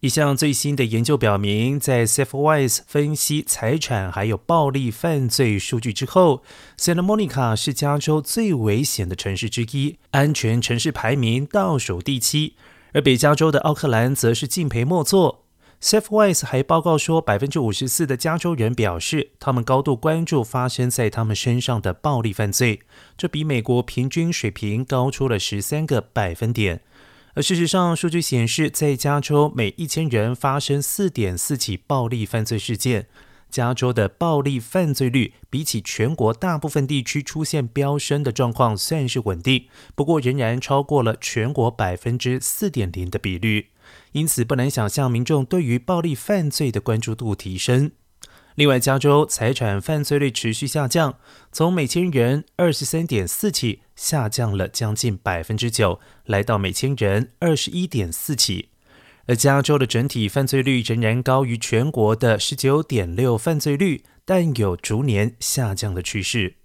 一项最新的研究表明，在 SafeWise 分析财产还有暴力犯罪数据之后，Santa Monica 是加州最危险的城市之一，安全城市排名倒数第七。而北加州的奥克兰则是敬陪末座。SafeWise 还报告说，百分之五十四的加州人表示，他们高度关注发生在他们身上的暴力犯罪，这比美国平均水平高出了十三个百分点。而事实上，数据显示，在加州每一千人发生四点四起暴力犯罪事件。加州的暴力犯罪率比起全国大部分地区出现飙升的状况算是稳定，不过仍然超过了全国百分之四点零的比率。因此，不难想象民众对于暴力犯罪的关注度提升。另外，加州财产犯罪率持续下降，从每千人二十三点四起下降了将近百分之九，来到每千人二十一点四起。而加州的整体犯罪率仍然高于全国的十九点六犯罪率，但有逐年下降的趋势。